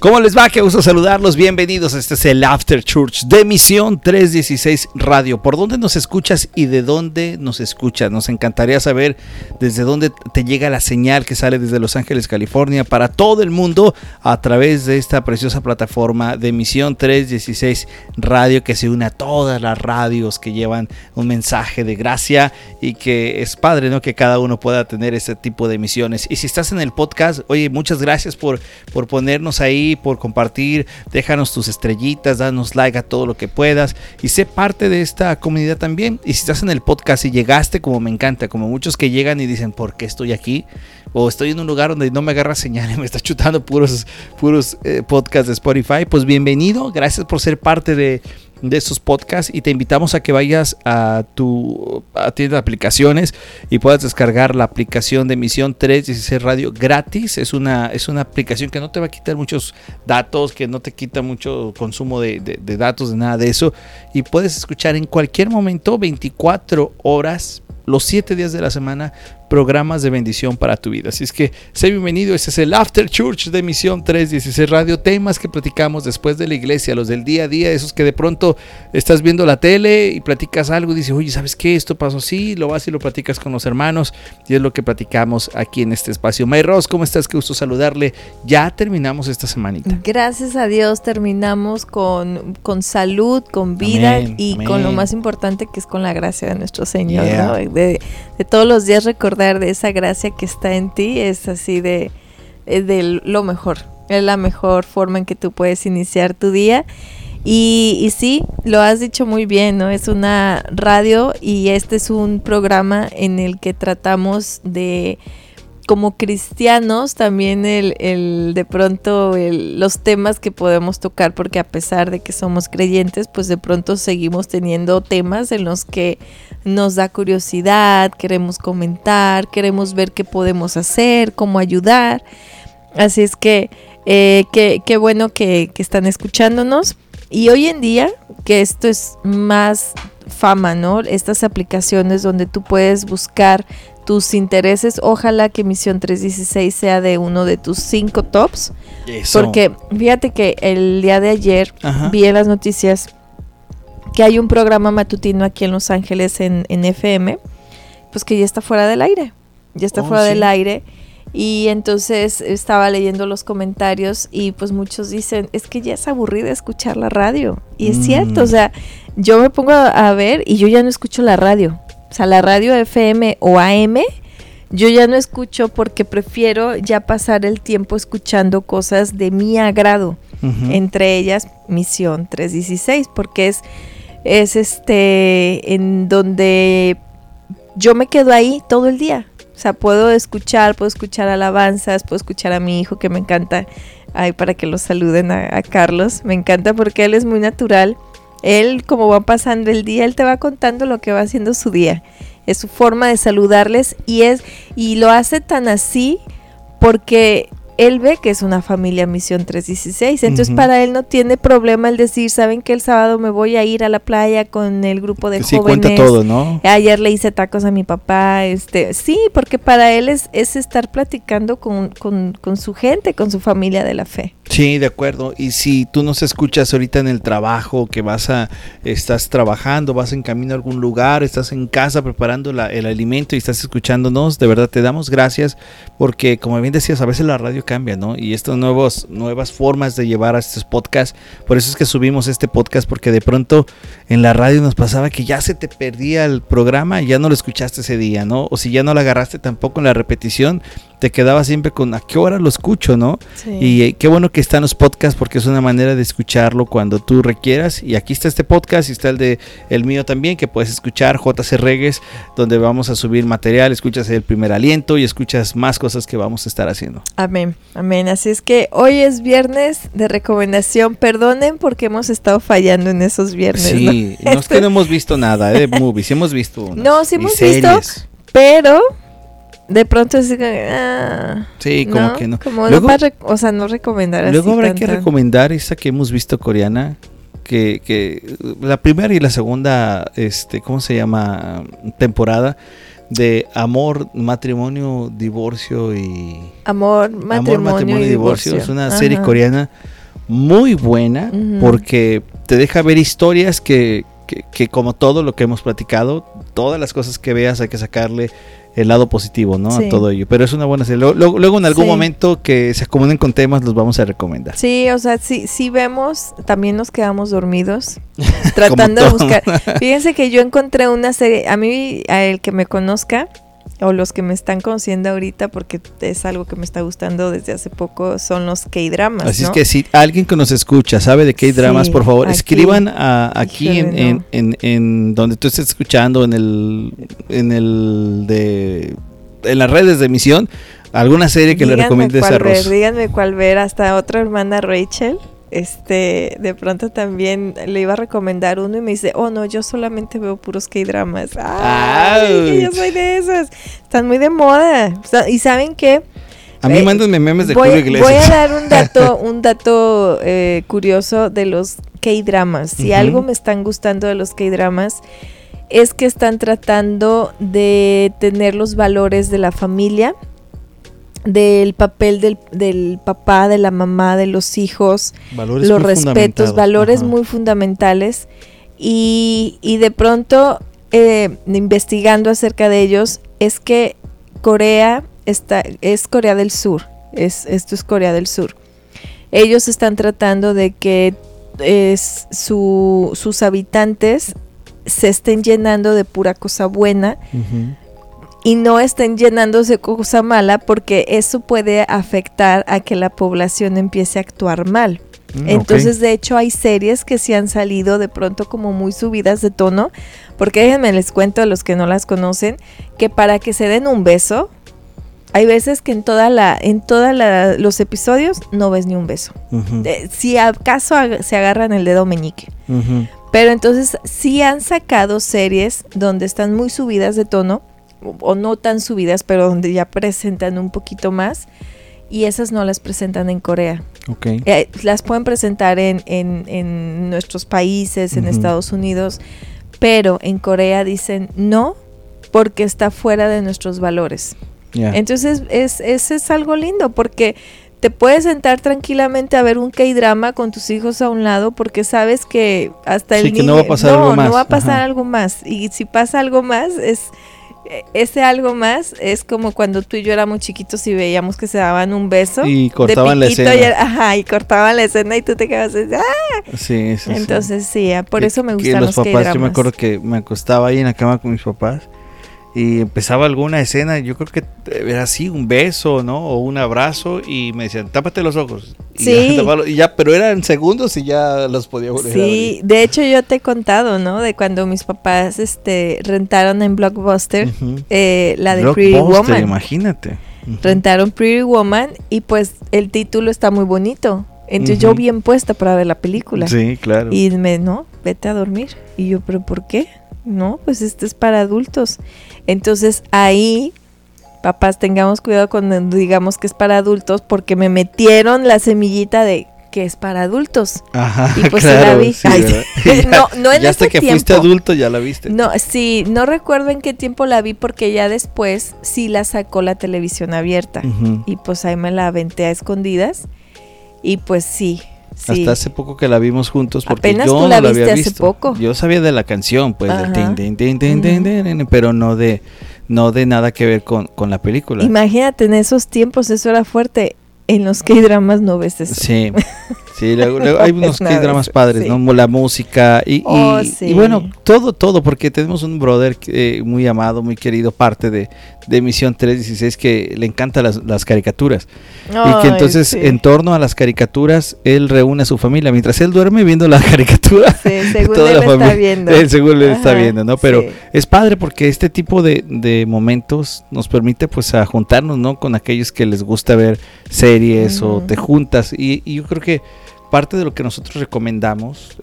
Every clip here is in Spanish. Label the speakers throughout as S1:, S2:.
S1: ¿Cómo les va? Qué gusto saludarlos. Bienvenidos. Este es el After Church de Misión 316 Radio. ¿Por dónde nos escuchas y de dónde nos escuchas? Nos encantaría saber desde dónde te llega la señal que sale desde Los Ángeles, California, para todo el mundo a través de esta preciosa plataforma de Misión 316 Radio que se une a todas las radios que llevan un mensaje de gracia y que es padre, ¿no? Que cada uno pueda tener este tipo de misiones. Y si estás en el podcast, oye, muchas gracias por, por ponernos ahí por compartir. Déjanos tus estrellitas, danos like a todo lo que puedas y sé parte de esta comunidad también. Y si estás en el podcast y llegaste, como me encanta, como muchos que llegan y dicen, ¿por qué estoy aquí? O estoy en un lugar donde no me agarra señal y me está chutando puros, puros eh, podcasts de Spotify. Pues bienvenido, gracias por ser parte de de estos podcasts y te invitamos a que vayas a tu tienda de aplicaciones y puedas descargar la aplicación de emisión 316 Radio gratis. Es una, es una aplicación que no te va a quitar muchos datos, que no te quita mucho consumo de, de datos, de nada de eso. Y puedes escuchar en cualquier momento, 24 horas los siete días de la semana programas de bendición para tu vida. Así es que sé bienvenido, este es el After Church de Misión 316 Radio, temas que platicamos después de la iglesia, los del día a día, esos que de pronto estás viendo la tele y platicas algo y dices, oye, ¿sabes qué? Esto pasó así, lo vas y lo platicas con los hermanos y es lo que platicamos aquí en este espacio. May Ross, ¿cómo estás? Qué gusto saludarle. Ya terminamos esta semanita.
S2: Gracias a Dios terminamos con, con salud, con vida y con lo más importante que es con la gracia de nuestro Señor, de, de todos los días recordar de esa gracia que está en ti es así de, de lo mejor. Es la mejor forma en que tú puedes iniciar tu día. Y, y, sí, lo has dicho muy bien, ¿no? Es una radio y este es un programa en el que tratamos de como cristianos también el, el de pronto los temas que podemos tocar porque a pesar de que somos creyentes pues de pronto seguimos teniendo temas en los que nos da curiosidad, queremos comentar, queremos ver qué podemos hacer, cómo ayudar. Así es que eh, qué, bueno que, que están escuchándonos. Y hoy en día, que esto es más fama, ¿no? Estas aplicaciones donde tú puedes buscar tus intereses. Ojalá que Misión 316 sea de uno de tus cinco tops. Porque fíjate que el día de ayer vi en las noticias que hay un programa matutino aquí en Los Ángeles en, FM, pues que ya está fuera del aire. Ya está oh, fuera del aire. Y entonces estaba leyendo los comentarios y pues muchos dicen, es que ya es aburrido escuchar la radio. Y es cierto, o mm. sea, yo me pongo a ver y yo ya no escucho la radio. O sea, la radio FM o AM, yo ya no escucho porque prefiero ya pasar el tiempo escuchando cosas de mi agrado. Entre ellas, Misión 316, porque es, es este en donde yo me quedo ahí todo el día. O sea, puedo escuchar, puedo escuchar alabanzas, puedo escuchar a mi hijo que me encanta. Ay, para que lo saluden a, a Carlos. Me encanta porque él es muy natural él, como va pasando el día, él te va contando lo que va haciendo su día. Es su forma de saludarles y es y lo hace tan así porque él ve que es una familia Misión 316. Entonces, para él no tiene problema el decir, ¿saben que el sábado me voy a ir a la playa con el grupo de sí, jóvenes?
S1: cuenta todo, ¿no?
S2: Ayer le hice tacos a mi papá. este Sí, porque para él es, es estar platicando con, con, con su gente, con su familia de la fe.
S1: Sí, de acuerdo. Y si tú nos escuchas ahorita en el trabajo, que vas a, estás trabajando, vas en camino a algún lugar, estás en casa preparando el alimento y estás escuchándonos, de verdad te damos gracias porque como bien decías, a veces la radio cambia, ¿no? Y estas nuevos, nuevas formas de llevar a estos podcasts, por eso es que subimos este podcast, porque de pronto en la radio nos pasaba que ya se te perdía el programa ya no lo escuchaste ese día, ¿no? O si ya no lo agarraste tampoco en la repetición, te quedaba siempre con a qué hora lo escucho, ¿no? Y eh, qué bueno que están los podcasts porque es una manera de escucharlo cuando tú requieras. Y aquí está este podcast y está el de el mío también que puedes escuchar, JC Regues, donde vamos a subir material, escuchas el primer aliento y escuchas más cosas que vamos a estar haciendo.
S2: Amén, amén. Así es que hoy es viernes de recomendación. Perdonen porque hemos estado fallando en esos viernes.
S1: Sí, no, es que no hemos visto nada de movies, hemos visto.
S2: no, sí hemos visto, pero de pronto es
S1: ah, sí como que no.
S2: Como luego, o sea no recomendar
S1: luego habrá que recomendar esa que hemos visto coreana que, que la primera y la segunda este cómo se llama temporada de amor, matrimonio, divorcio y...
S2: Amor, matrimonio, y, divorcio.
S1: Es una serie coreana muy buena porque te deja ver historias que, que, como todo lo que hemos platicado, todas las cosas que veas hay que sacarle el lado positivo, ¿no? A todo ello. Pero es una buena serie. Luego, en algún momento que se acomoden con temas, los vamos a recomendar.
S2: Sí, o sea, si, si vemos, también nos quedamos dormidos tratando de buscar. Fíjense que yo encontré una serie, a mí, a el que me conozca, o los que me están conociendo ahorita, porque es algo que me está gustando desde hace poco, son los K-dramas.
S1: Así es que si alguien que nos escucha sabe de K-dramas, por favor, escriban aquí en, en, donde tú estés escuchando, en el, en el de, en las redes de emisión, alguna serie que le recomiendes a
S2: díganme cuál ver, hasta otra hermana Rachel este, de pronto también le iba a recomendar uno y me dice, oh no, yo solamente veo puros K-dramas. Ay, yo soy de esas. Están muy de moda. Y saben qué?
S1: A mí eh, memes de
S2: voy, Voy a dar un dato, un dato eh, curioso de los K-dramas. Si algo me están gustando de los K-dramas es que están tratando de tener los valores de la familia del papel del, del, papá, de la mamá, de los hijos, los respetos, valores muy fundamentales. Y, y, de pronto, eh, investigando acerca de ellos, es que Corea está, es Corea del Sur. Es, esto es Corea del Sur. Ellos están tratando de que es su, sus habitantes se estén llenando de pura cosa buena y no estén llenándose cosa mala porque eso puede afectar a que la población empiece a actuar mal. Mm, Entonces, de hecho, hay series que se han salido de pronto como muy subidas de tono, porque déjenme les cuento a los que no las conocen, que para que se den un beso, hay veces que en toda la, en todos los episodios no ves ni un beso. Eh, si acaso se agarran el dedo meñique. Pero entonces sí han sacado series donde están muy subidas de tono o no tan subidas, pero donde ya presentan un poquito más. Y esas no las presentan en Corea.
S1: Okay.
S2: Eh, las pueden presentar en, en, nuestros países, en Estados Unidos, pero en Corea dicen no porque está fuera de nuestros valores. Entonces es, es, es algo lindo porque te puedes sentar tranquilamente a ver un K-drama con tus hijos a un lado porque sabes que hasta el
S1: niño no va a pasar algo más.
S2: No va a pasar algo más. Y si pasa algo más es ese algo más es como cuando tú y yo éramos chiquitos y veíamos que se daban un beso.
S1: Y cortaban la escena.
S2: Y, ajá, y cortaban la escena y tú te quedabas así, ¡ah!
S1: Sí, sí,
S2: Entonces sí, ah, por eso me gustan los,
S1: los papás. Yo me acuerdo que me acostaba ahí en la cama con mis papás y empezaba alguna escena, yo creo que era así, un beso, ¿no? O un abrazo y me decían, tápate los ojos. Y
S2: sí.
S1: Ya, y ya, pero eran segundos y ya los podía volver
S2: Sí, de hecho yo te he contado, ¿no? De cuando mis papás este, rentaron en Blockbuster eh, la de Pretty Woman.
S1: imagínate.
S2: Rentaron Pretty Woman y pues el título está muy bonito. Entonces yo bien puesta para ver la película.
S1: Sí, claro.
S2: Y me, no, vete a dormir. Y yo, ¿pero por qué? No, pues este es para adultos. Entonces ahí, papás, tengamos cuidado cuando digamos que es para adultos porque me metieron la semillita de que es para adultos.
S1: Ajá, y pues la vi.
S2: no, no en
S1: ya hasta que fuiste adulto ya la viste.
S2: No, sí, no recuerdo en qué tiempo la vi porque ya después sí la sacó la televisión abierta y pues ahí me la aventé a escondidas y pues sí,
S1: hasta hace poco que la vimos juntos porque yo no la, había visto. poco. Yo sabía de la canción, pues, pero no de no de nada que ver con, con la película.
S2: Imagínate, en esos tiempos eso era fuerte. En los K-dramas no ves eso.
S1: Sí. Sí, hay unos dramas padres, ¿no? La música y, y, oh, bueno, todo, todo, porque tenemos un brother eh, muy amado, muy querido, parte de, de Misión 316, que le encantan las, caricaturas. y que entonces, en torno a las caricaturas, él reúne a su familia. Mientras él duerme viendo la caricatura,
S2: según toda él la familia, está viendo.
S1: Él según le está viendo, ¿no? Pero es padre porque este tipo de, de, momentos nos permite, pues, a juntarnos, ¿no? Con aquellos que les gusta ver series o te juntas. y yo creo que parte de lo que nosotros recomendamos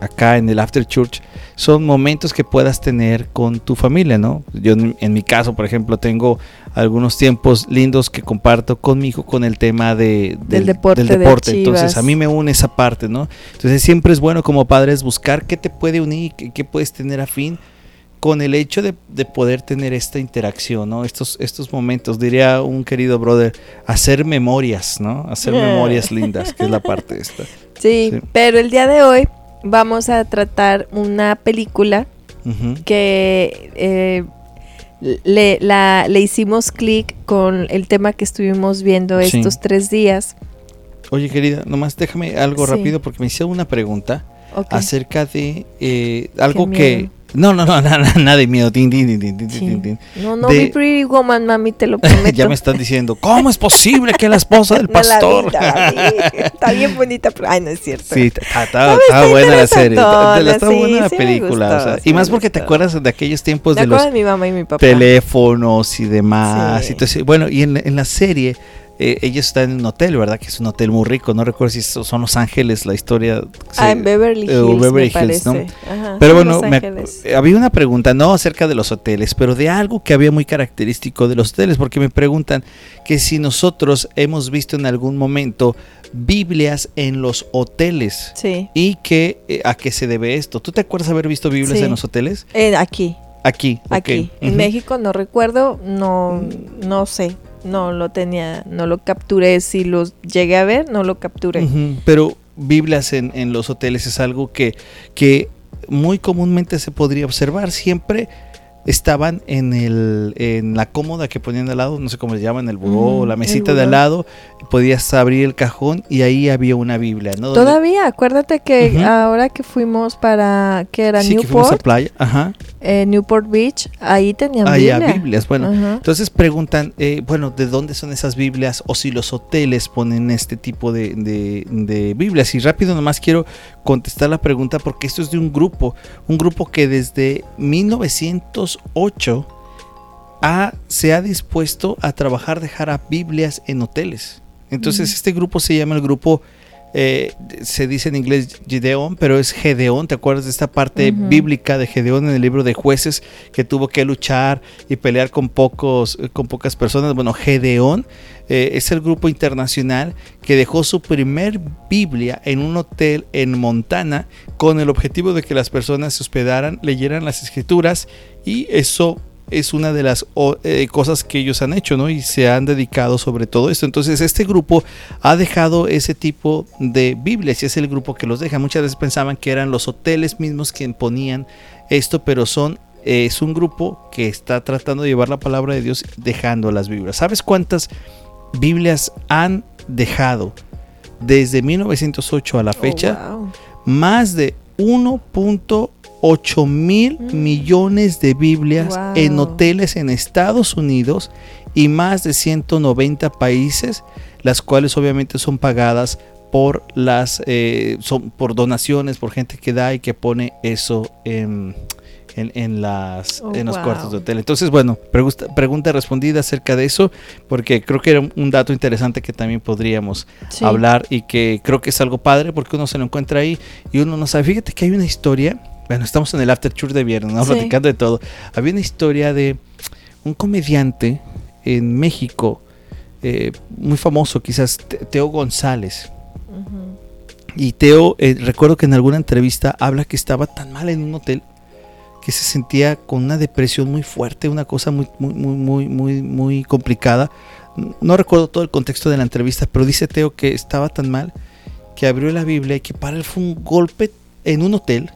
S1: acá en el After Church son momentos que puedas tener con tu familia, ¿no? Yo en, mi caso, por ejemplo, tengo algunos tiempos lindos que comparto con mi hijo con el tema de,
S2: del, deporte.
S1: Entonces a mí me une esa parte, ¿no? Entonces siempre es bueno como padres buscar qué te puede unir, qué, qué puedes tener a fin con el hecho de, poder tener esta interacción, ¿no? Estos, estos momentos, diría un querido brother, hacer memorias, ¿no? Hacer memorias lindas, que es la parte esta.
S2: Sí, pero el día de hoy vamos a tratar una película que eh, le, la, le hicimos clic con el tema que estuvimos viendo estos tres días.
S1: Oye, querida, nomás déjame algo rápido porque me hicieron una pregunta acerca de eh, algo que no, no, no, nada, nada de miedo.
S2: no, no, mi Pretty Woman, mami, te lo prometo.
S1: ya me están diciendo, ¿cómo es posible que la esposa del pastor?
S2: está bien bonita, pero ay, no es cierto.
S1: Sí, está, buena la serie. Está, buena la película. y más porque te acuerdas de aquellos tiempos de los
S2: mi mamá y mi papá.
S1: teléfonos y demás. Y bueno, y en, en la serie eh, ellos están en un hotel, ¿verdad? Que es un hotel muy rico. No recuerdo si son Los Ángeles, la historia.
S2: Ah, en Beverly eh, Hills. Beverly Hills, ¿no?
S1: pero bueno, había una pregunta, no acerca de los hoteles, pero de algo que había muy característico de los hoteles, porque me preguntan que si nosotros hemos visto en algún momento Biblias en los hoteles.
S2: Sí.
S1: Y que, eh, a qué se debe esto. ¿Tú te acuerdas haber visto Biblias en los hoteles?
S2: aquí.
S1: Aquí.
S2: Aquí. En México no recuerdo, no, no sé no lo tenía, no lo capturé. Si los llegué a ver, no lo capturé.
S1: Pero Biblias en, en, los hoteles es algo que, que muy comúnmente se podría observar. Siempre estaban en, el, en la cómoda que ponían al lado, no sé cómo se llama, en el buró, la mesita de al lado, podías abrir el cajón y ahí había una Biblia, ¿no?
S2: Todavía, acuérdate que ahora que fuimos para, que era
S1: sí,
S2: Newport,
S1: que a playa, Ajá.
S2: Eh, Newport Beach, ahí tenían
S1: ahí Biblias, bueno, entonces preguntan, eh, bueno, ¿de dónde son esas Biblias? O si los hoteles ponen este tipo de, de, de Biblias. Y rápido nomás quiero contestar la pregunta porque esto es de un grupo, un grupo que desde 1908 ha, se ha dispuesto a trabajar dejar a Biblias en hoteles. Entonces este grupo se llama el grupo eh, se dice en inglés Gideón, pero es Gedeón. ¿Te acuerdas de esta parte bíblica de Gedeón en el libro de jueces que tuvo que luchar y pelear con, pocos, con pocas personas? Bueno, Gedeón eh, es el grupo internacional que dejó su primer Biblia en un hotel en Montana con el objetivo de que las personas se hospedaran, leyeran las escrituras y eso es una de las eh, cosas que ellos han hecho, ¿no? Y se han dedicado sobre todo esto. Entonces, este grupo ha dejado ese tipo de Biblias y es el grupo que los deja. Muchas veces pensaban que eran los hoteles mismos quien ponían esto, pero son es un grupo que está tratando de llevar la palabra de Dios dejando las Biblias. ¿Sabes cuántas Biblias han dejado desde 1908 a la fecha? Más de 1.8 8 mil mm. millones de Biblias en hoteles en Estados Unidos y más de 190 países, las cuales obviamente son pagadas por las eh, son por donaciones, por gente que da y que pone eso en, en, las, oh, en los cuartos de hotel. Entonces, bueno, pregunta, respondida acerca de eso, porque creo que era un dato interesante que también podríamos hablar y que creo que es algo padre porque uno se lo encuentra ahí y uno no sabe. Fíjate que hay una historia bueno, estamos en el After Church de viernes, ¿no? Platicando de todo. Había una historia de un comediante en México, eh, muy famoso, quizás Teo González. Y Teo, eh, recuerdo que en alguna entrevista habla que estaba tan mal en un hotel que se sentía con una depresión muy fuerte, una cosa muy, muy, muy, muy, muy, muy complicada. No recuerdo todo el contexto de la entrevista, pero dice Teo que estaba tan mal que abrió la Biblia y que para él fue un golpe en un hotel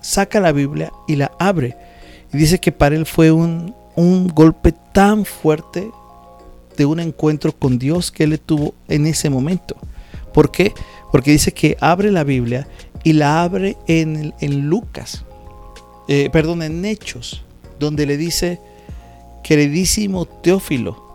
S1: saca la Biblia y la abre. Y dice que para él fue un, golpe tan fuerte de un encuentro con Dios que él tuvo en ese momento. ¿Por qué? Porque dice que abre la Biblia y la abre en, en Lucas, eh, perdón, en Hechos, donde le dice, queridísimo Teófilo,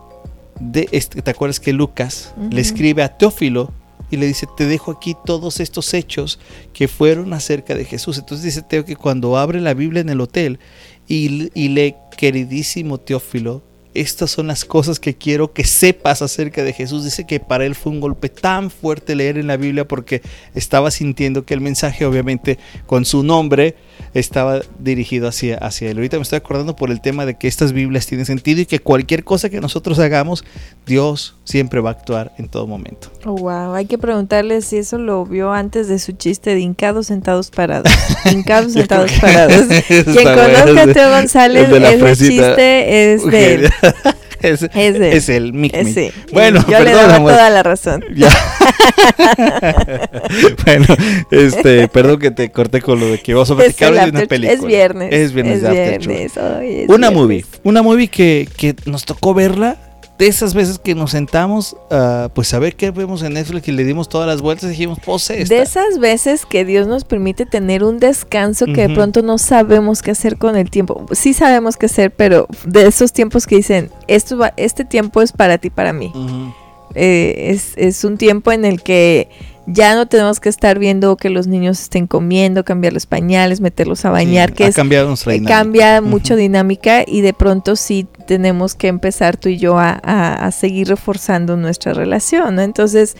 S1: de, este, ¿te acuerdas que Lucas le escribe a Teófilo y le dice, te dejo aquí todos estos hechos que fueron acerca de Jesús. Entonces dice Teo que cuando abre la Biblia en el hotel y, y lee, queridísimo Teófilo, estas son las cosas que quiero que sepas acerca de Jesús. Dice que para él fue un golpe tan fuerte leer en la Biblia porque estaba sintiendo que el mensaje, obviamente, con su nombre, estaba dirigido hacia, hacia él. Ahorita me estoy acordando por el tema de que estas Biblias tienen sentido y que cualquier cosa que nosotros hagamos, Dios siempre va a actuar en todo momento.
S2: Oh, wow, hay que preguntarle si eso lo vio antes de su chiste de hincados sentados parados. hincados sentados parados. Quien conozca a Teo González, ese chiste es de él.
S1: es, es, el Mic,
S2: Bueno, yo le daba toda la razón.
S1: bueno, este, perdón que te corté con lo de que vamos a platicar de una película.
S2: Es viernes.
S1: Es viernes, es viernes Una movie, una movie que, que nos tocó verla de esas veces que nos sentamos, uh, pues a ver qué vemos en Netflix y le dimos todas las vueltas y dijimos, pues
S2: De esas veces que Dios nos permite tener un descanso que de pronto no sabemos qué hacer con el tiempo. Sí sabemos qué hacer, pero de esos tiempos que dicen, esto va, este tiempo es para ti, para mí. Eh, es, es un tiempo en el que ya no tenemos que estar viendo que los niños estén comiendo, cambiar los pañales, meterlos a bañar, que
S1: ha cambiado nuestra
S2: eh, cambia mucho dinámica y de pronto sí tenemos que empezar tú y yo a, seguir reforzando nuestra relación, ¿no? Entonces,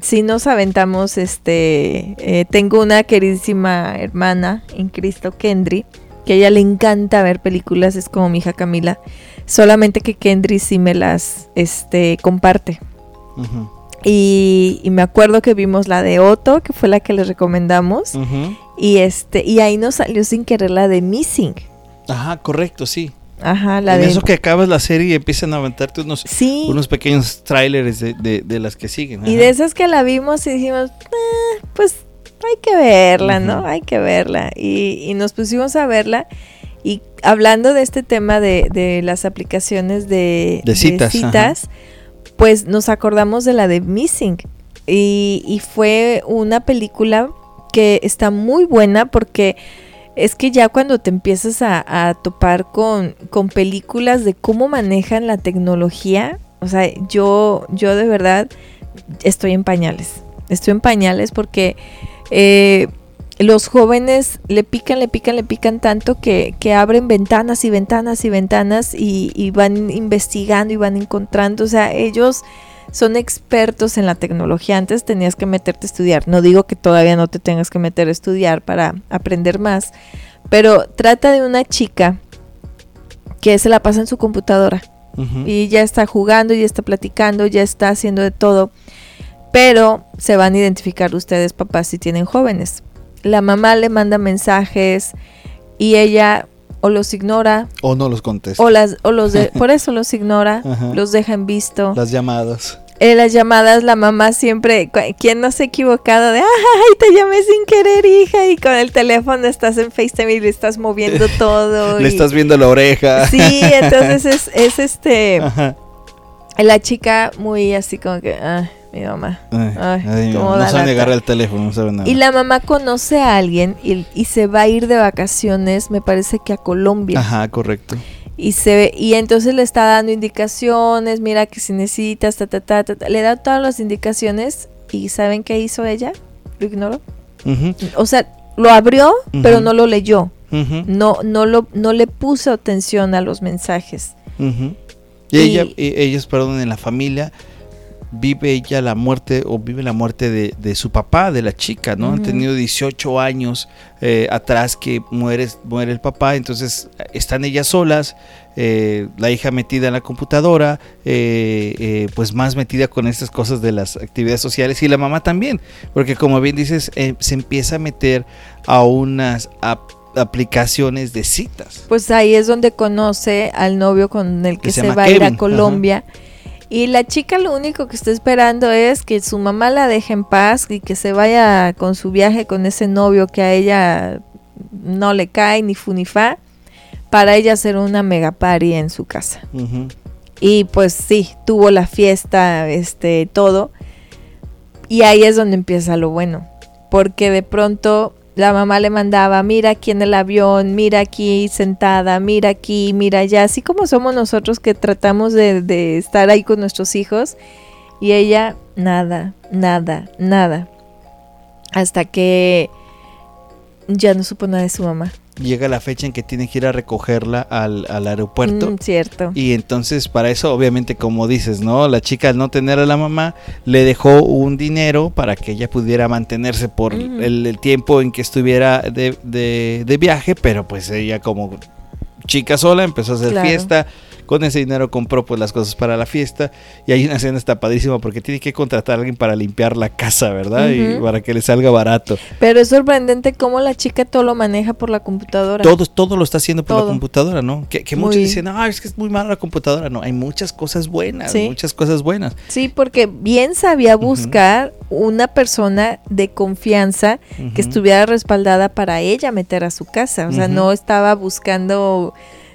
S2: si nos aventamos, este, eh, tengo una queridísima hermana en Cristo, Kendry, que a ella le encanta ver películas, es como mi hija Camila, solamente que Kendry sí me las, este, comparte. Y, me acuerdo que vimos la de Otto, que fue la que les recomendamos. Y este, y ahí nos salió sin querer la de Missing.
S1: Ajá, correcto, sí.
S2: Ajá, la
S1: de. Eso que acabas la serie y empiezan a aventarte unos, unos pequeños trailers de, las que siguen.
S2: Y de esas que la vimos y dijimos, ah, pues hay que verla, ¿no? Hay que verla. Y, nos pusimos a verla. Y hablando de este tema de, las aplicaciones de, citas pues nos acordamos de la de Missing. Y, fue una película que está muy buena porque es que ya cuando te empiezas a, topar con, con, películas de cómo manejan la tecnología, o sea, yo, yo de verdad estoy en pañales. Estoy en pañales porque eh, los jóvenes le pican, le pican, le pican tanto que, abren ventanas y ventanas y ventanas y, van investigando y van encontrando. O sea, ellos son expertos en la tecnología. Antes tenías que meterte a estudiar. No digo que todavía no te tengas que meter a estudiar para aprender más, pero trata de una chica que se la pasa en su computadora y ya está jugando, ya está platicando, ya está haciendo de todo. Pero se van a identificar ustedes, papás, si tienen jóvenes la mamá le manda mensajes y ella o los ignora
S1: o no los contesta.
S2: o las o los de, por eso los ignora los deja en visto.
S1: Las llamadas.
S2: En las llamadas la mamá siempre quien no se ha equivocado de ay te llamé sin querer hija y con el teléfono estás en FaceTime y le estás moviendo todo
S1: le estás viendo la oreja.
S2: Sí entonces es, es este la chica muy así como que ah, mi mamá.
S1: no sabe negar el teléfono, no sabe nada.
S2: Y la mamá conoce a alguien y, se va a ir de vacaciones, me parece que a Colombia.
S1: Ajá, correcto.
S2: Y se y entonces le está dando indicaciones, mira que si necesitas, ta, ta, ta, ta, le da todas las indicaciones y ¿saben qué hizo ella? Lo ignoró. O sea, lo abrió, pero no lo leyó. No, no, lo, no le puso atención a los mensajes.
S1: Y, ella, ellos, perdón, en la familia vive ella la muerte o vive la muerte de, su papá, de la chica, ¿no? Han tenido 18 años eh, atrás que muere, muere el papá, entonces están ellas solas, eh, la hija metida en la computadora, eh, pues más metida con estas cosas de las actividades sociales y la mamá también, porque como bien dices, se empieza a meter a unas aplicaciones de citas.
S2: Pues ahí es donde conoce al novio con el que, se, va a ir a Colombia. Y la chica lo único que está esperando es que su mamá la deje en paz y que se vaya con su viaje con ese novio que a ella no le cae ni fu ni fa para ella hacer una mega party en su casa. Y pues sí, tuvo la fiesta, este, todo. Y ahí es donde empieza lo bueno. Porque de pronto la mamá le mandaba, mira aquí en el avión, mira aquí sentada, mira aquí, mira allá, así como somos nosotros que tratamos de, estar ahí con nuestros hijos. Y ella, nada, nada, nada. Hasta que ya no supo nada de su mamá.
S1: Llega la fecha en que tiene que ir a recogerla al, aeropuerto.
S2: Mm, cierto.
S1: Y entonces para eso, obviamente, como dices, ¿no? La chica al no tener a la mamá, le dejó un dinero para que ella pudiera mantenerse por el, tiempo en que estuviera de, de, viaje, pero pues ella como chica sola empezó a hacer fiesta con ese dinero compró pues las cosas para la fiesta y hay una escena está padrísima porque tiene que contratar a alguien para limpiar la casa, ¿verdad? Y para que le salga barato.
S2: Pero es sorprendente cómo la chica todo lo maneja por la computadora.
S1: Todo, todo lo está haciendo por la computadora, ¿no? Que, muchos dicen, ah, es que es muy mala la computadora. No, hay muchas cosas buenas, muchas cosas buenas.
S2: Sí, porque bien sabía buscar una persona de confianza que estuviera respaldada para ella meter a su casa. O sea, no estaba buscando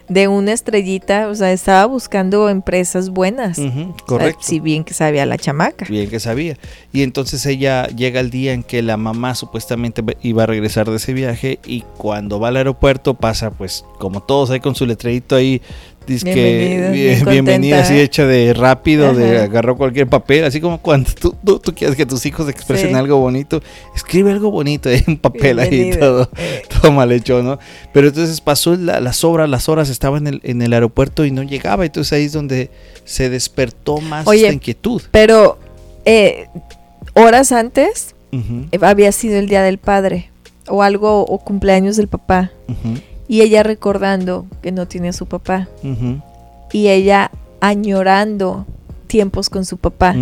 S2: de una estrellita, o sea, estaba buscando empresas buenas.
S1: correcto.
S2: si bien que sabía la chamaca.
S1: Bien que sabía. Y entonces ella llega el día en que la mamá supuestamente iba a regresar de ese viaje y cuando va al aeropuerto pasa pues como todos ahí con su letrerito ahí que bienvenida así hecha de rápido, de agarró cualquier papel, así como cuando tú, tú, quieres que tus hijos expresen algo bonito, escribe algo bonito en papel ahí todo, todo mal hecho, ¿no? Pero entonces pasó las horas, las horas estaba en el, en el aeropuerto y no llegaba, entonces ahí es donde se despertó más esta inquietud.
S2: Pero eh, horas antes había sido el Día del Padre o algo, o cumpleaños del papá. Y ella recordando que no tiene a su papá. Y ella añorando tiempos con su papá.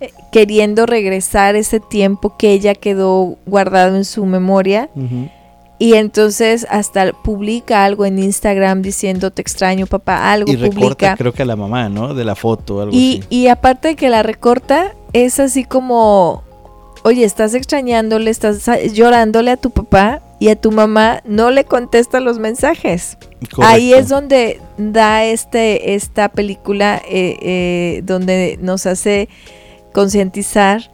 S2: Eh, queriendo regresar ese tiempo que ella quedó guardado en su memoria. Y entonces hasta publica algo en Instagram diciendo te extraño papá, algo
S1: y recorta, creo que a la mamá, ¿no? De la foto, algo
S2: y, Y aparte de que la recorta, es así como, oye, estás extrañándole, estás llorándole a tu papá y a tu mamá no le contesta los mensajes. Ahí es donde da este esta película eh, eh, donde nos hace concientizar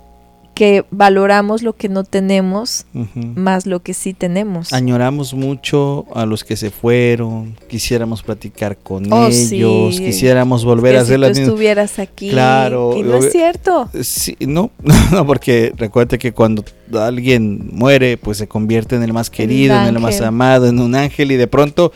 S2: que valoramos lo que no tenemos más lo que sí tenemos.
S1: Añoramos mucho a los que se fueron, quisiéramos platicar con oh, ellos, quisiéramos volver a hacer
S2: si tú estuvieras aquí.
S1: Claro.
S2: Y no es cierto.
S1: Sí, no, no, porque recuerda que cuando alguien muere, pues se convierte en el más querido, en el más amado, en un ángel y de pronto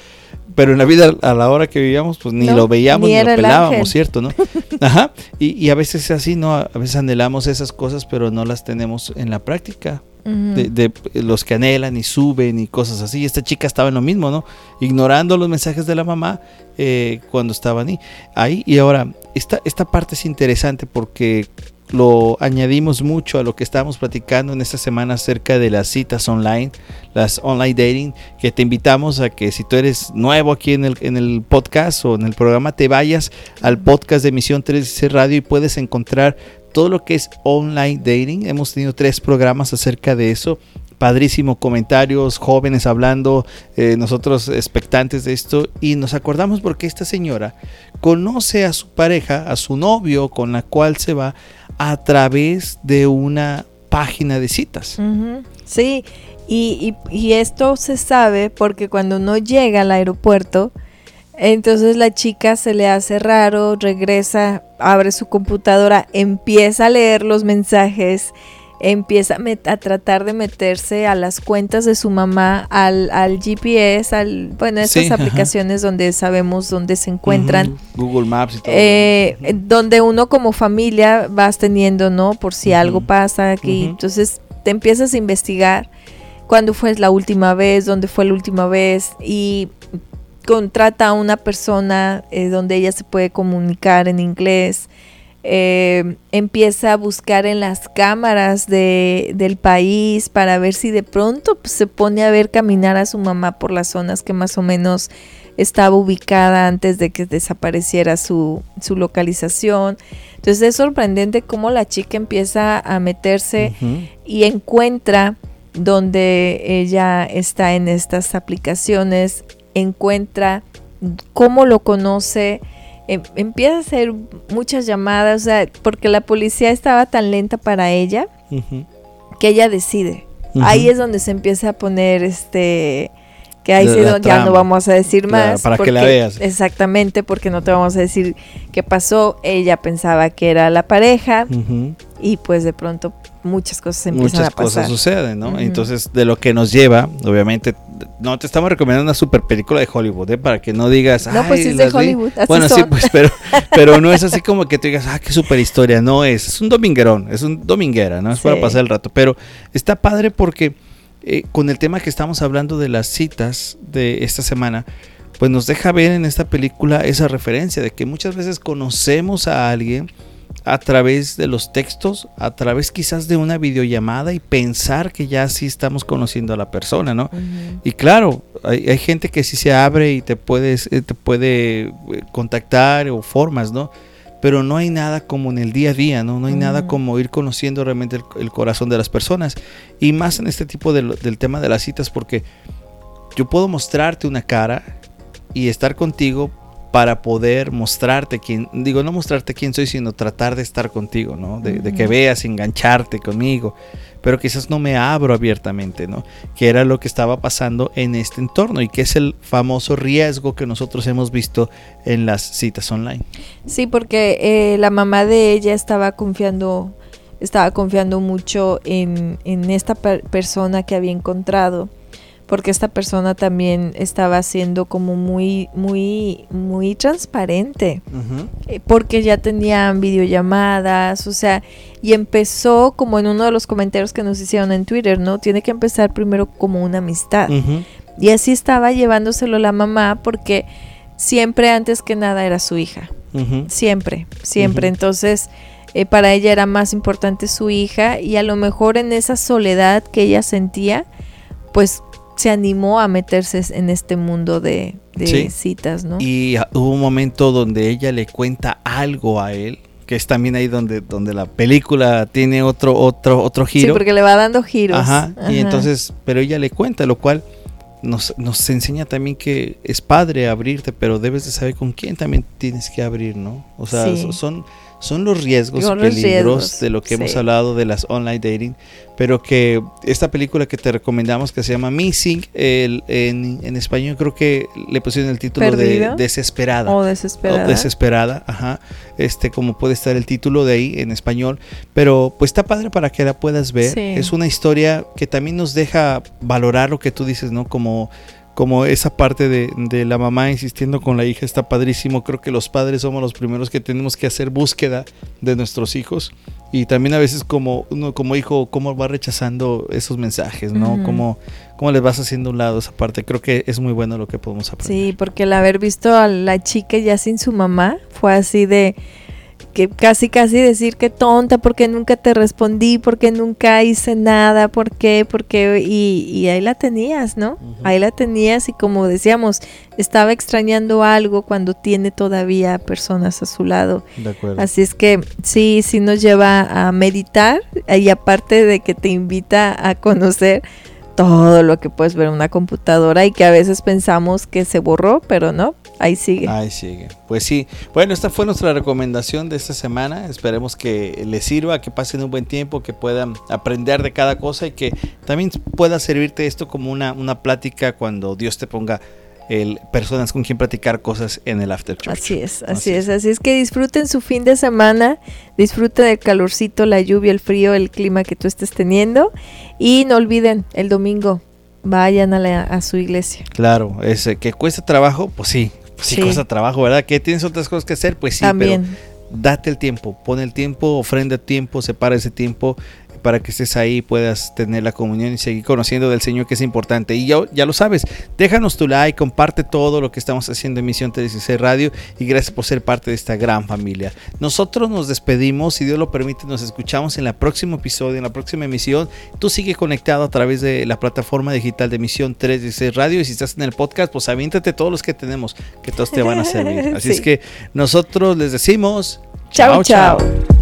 S1: pero en la vida a la hora que vivíamos, pues ni lo veíamos ni, lo pelábamos, ¿cierto? ¿no? Ajá. Y, a veces es así, ¿no? A veces anhelamos esas cosas, pero no las tenemos en la práctica. de, los que anhelan y suben y cosas así. Esta chica estaba en lo mismo, ¿no? Ignorando los mensajes de la mamá eh, cuando estaban ahí. ahí. Y ahora, esta, esta parte es interesante porque lo añadimos mucho a lo que estábamos platicando en esta semana acerca de las citas online, las online dating, que te invitamos a que si tú eres nuevo aquí en el, en el podcast o en el programa, te vayas al podcast de Misión 3 Radio y puedes encontrar todo lo que es online dating. Hemos tenido tres programas acerca de eso padrísimo comentarios, jóvenes hablando, eh, nosotros expectantes de esto y nos acordamos porque esta señora conoce a su pareja, a su novio con la cual se va a través de una página de citas.
S2: Sí, y, y, esto se sabe porque cuando uno llega al aeropuerto, entonces la chica se le hace raro, regresa, abre su computadora, empieza a leer los mensajes empieza a, tratar de meterse a las cuentas de su mamá, al, al GPS, al, bueno, estas aplicaciones donde sabemos dónde se encuentran.
S1: Google Maps y todo.
S2: Eh, donde uno como familia vas teniendo, ¿no? Por si algo pasa aquí. Entonces te empiezas a investigar cuándo fue la última vez, dónde fue la última vez y contrata a una persona eh, donde ella se puede comunicar en inglés eh, empieza a buscar en las cámaras de, del país para ver si de pronto pues, se pone a ver caminar a su mamá por las zonas que más o menos estaba ubicada antes de que desapareciera su, su localización. Entonces es sorprendente cómo la chica empieza a meterse y encuentra donde ella está en estas aplicaciones, encuentra cómo lo conoce, Em, empieza a hacer muchas llamadas, o sea, porque la policía estaba tan lenta para ella que ella decide. Ahí es donde se empieza a poner este que ahí sí ya no vamos a decir más.
S1: para que la veas.
S2: Exactamente, porque no te vamos a decir qué pasó. Ella pensaba que era la pareja y pues de pronto muchas cosas empiezan
S1: muchas
S2: a pasar.
S1: cosas suceden, ¿no? Entonces, de lo que nos lleva, obviamente no te estamos recomendando una super película de Hollywood, ¿eh? Para que no digas,
S2: no, pues es de Hollywood.
S1: bueno, sí, pues, pero, pero no es así como que tú digas, ah, qué super historia. No es, es un dominguerón, es un dominguera, ¿no? Es para pasar el rato. Pero está padre porque eh, con el tema que estamos hablando de las citas de esta semana, pues nos deja ver en esta película esa referencia de que muchas veces conocemos a alguien a través de los textos, a través quizás de una videollamada y pensar que ya sí estamos conociendo a la persona, ¿no? Y claro, hay, gente que sí se abre y te, puedes, eh, te puede eh, contactar o formas, ¿no? Pero no hay nada como en el día a día, ¿no? No hay nada como ir conociendo realmente el, corazón de las personas. Y más en este tipo del tema de las citas, porque yo puedo mostrarte una cara y estar contigo para poder mostrarte quién, digo, no mostrarte quién soy, sino tratar de estar contigo, ¿no? De, que veas, engancharte conmigo, pero quizás no me abro abiertamente, ¿no? Que era lo que estaba pasando en este entorno y que es el famoso riesgo que nosotros hemos visto en las citas online.
S2: Sí, porque eh, la mamá de ella estaba confiando, estaba confiando mucho en, en esta persona que había encontrado porque esta persona también estaba siendo como muy, muy, muy transparente, eh, porque ya tenían videollamadas, o sea, y empezó como en uno de los comentarios que nos hicieron en Twitter, ¿no? Tiene que empezar primero como una amistad. Y así estaba llevándoselo la mamá porque siempre antes que nada era su hija, siempre, siempre. Entonces... Eh, para ella era más importante su hija y a lo mejor en esa soledad que ella sentía, pues se animó a meterse en este mundo de, citas, ¿no?
S1: Y hubo un momento donde ella le cuenta algo a él, que es también ahí donde, donde la película tiene otro, otro, otro giro. Sí,
S2: porque le va dando giros.
S1: Ajá, y entonces, pero ella le cuenta, lo cual nos, nos enseña también que es padre abrirte, pero debes de saber con quién también tienes que abrir, ¿no? O sea, son son los riesgos, peligros de lo que hemos hablado de las online dating, pero que esta película que te recomendamos que se llama Missing, el, en, español creo que le pusieron el título de Desesperada.
S2: O Desesperada.
S1: desesperada, ajá. Este, como puede estar el título de ahí en español, pero pues está padre para que la puedas ver. Es una historia que también nos deja valorar lo que tú dices, ¿no? Como como esa parte de, la mamá insistiendo con la hija está padrísimo. Creo que los padres somos los primeros que tenemos que hacer búsqueda de nuestros hijos. Y también a veces como uno como hijo, cómo va rechazando esos mensajes, ¿no? cómo, cómo les vas haciendo un lado esa parte. Creo que es muy bueno lo que podemos aprender.
S2: Sí, porque el haber visto a la chica ya sin su mamá fue así de que casi casi decir que tonta porque nunca te respondí, porque nunca hice nada, porque, porque, y, y ahí la tenías, ¿no? Ahí la tenías y como decíamos, estaba extrañando algo cuando tiene todavía personas a su lado. De acuerdo. Así es que sí, sí nos lleva a meditar y aparte de que te invita a conocer todo lo que puedes ver en una computadora y que a veces pensamos que se borró, pero no, ahí sigue.
S1: Ahí sigue. Pues sí. Bueno, esta fue nuestra recomendación de esta semana. Esperemos que les sirva, que pasen un buen tiempo, que puedan aprender de cada cosa y que también pueda servirte esto como una, una plática cuando Dios te ponga el, personas con quien platicar cosas en el after church.
S2: Así es, así, es. Así es que disfruten su fin de semana, disfruten el calorcito, la lluvia, el frío, el clima que tú estés teniendo y no olviden el domingo vayan a, a su iglesia.
S1: Claro, es que cuesta trabajo, pues sí, pues sí, cuesta trabajo, ¿verdad? Que tienes otras cosas que hacer, pues sí, También. pero date el tiempo, pon el tiempo, ofrenda tiempo, separa ese tiempo para que estés ahí, puedas tener la comunión y seguir conociendo del Señor, que es importante. Y ya, ya lo sabes, déjanos tu like, comparte todo lo que estamos haciendo en Misión 36 Radio y gracias por ser parte de esta gran familia. Nosotros nos despedimos, si Dios lo permite, nos escuchamos en el próximo episodio, en la próxima emisión. Tú sigue conectado a través de la plataforma digital de Misión 36 Radio y si estás en el podcast, pues aviéntate todos los que tenemos, que todos te van a servir. Así es que nosotros les decimos...
S2: chao. chao.